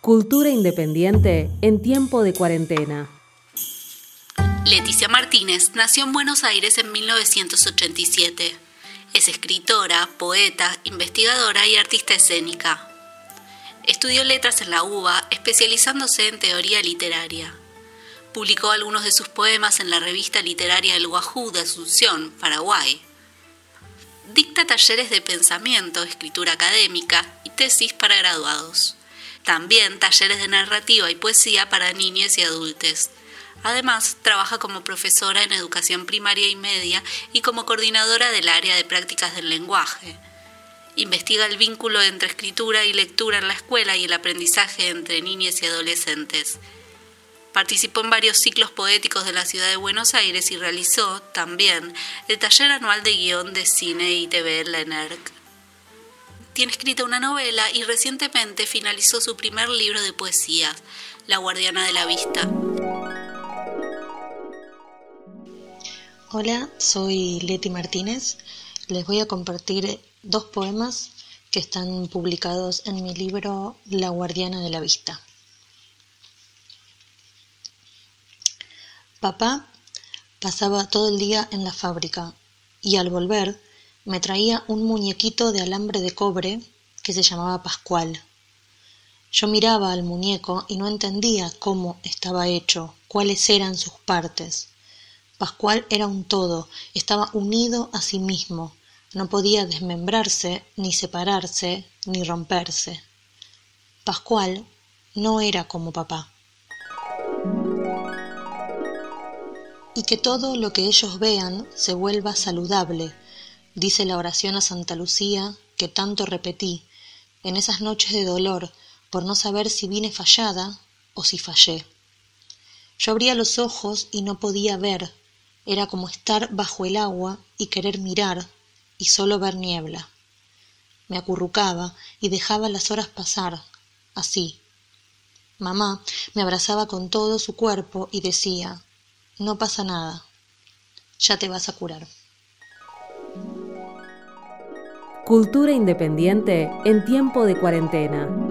Cultura independiente en tiempo de cuarentena. Leticia Martínez nació en Buenos Aires en 1987. Es escritora, poeta, investigadora y artista escénica. Estudió letras en la UBA, especializándose en teoría literaria. Publicó algunos de sus poemas en la revista literaria El Guajú de Asunción, Paraguay. Dicta talleres de pensamiento, escritura académica y tesis para graduados. También talleres de narrativa y poesía para niños y adultos. Además, trabaja como profesora en educación primaria y media y como coordinadora del área de prácticas del lenguaje. Investiga el vínculo entre escritura y lectura en la escuela y el aprendizaje entre niños y adolescentes. Participó en varios ciclos poéticos de la ciudad de Buenos Aires y realizó, también, el taller anual de guion de cine y TV en la ENERC. Tiene escrita una novela y recientemente finalizó su primer libro de poesías, La Guardiana de la Vista. Hola, soy Leti Martínez. Les voy a compartir dos poemas que están publicados en mi libro La Guardiana de la Vista. Papá pasaba todo el día en la fábrica y al volver me traía un muñequito de alambre de cobre que se llamaba Pascual. Yo miraba al muñeco y no entendía cómo estaba hecho, cuáles eran sus partes. Pascual era un todo, estaba unido a sí mismo, no podía desmembrarse, ni separarse, ni romperse. Pascual no era como papá. y que todo lo que ellos vean se vuelva saludable, dice la oración a Santa Lucía que tanto repetí en esas noches de dolor por no saber si vine fallada o si fallé. Yo abría los ojos y no podía ver, era como estar bajo el agua y querer mirar y solo ver niebla. Me acurrucaba y dejaba las horas pasar, así. Mamá me abrazaba con todo su cuerpo y decía no pasa nada. Ya te vas a curar. Cultura independiente en tiempo de cuarentena.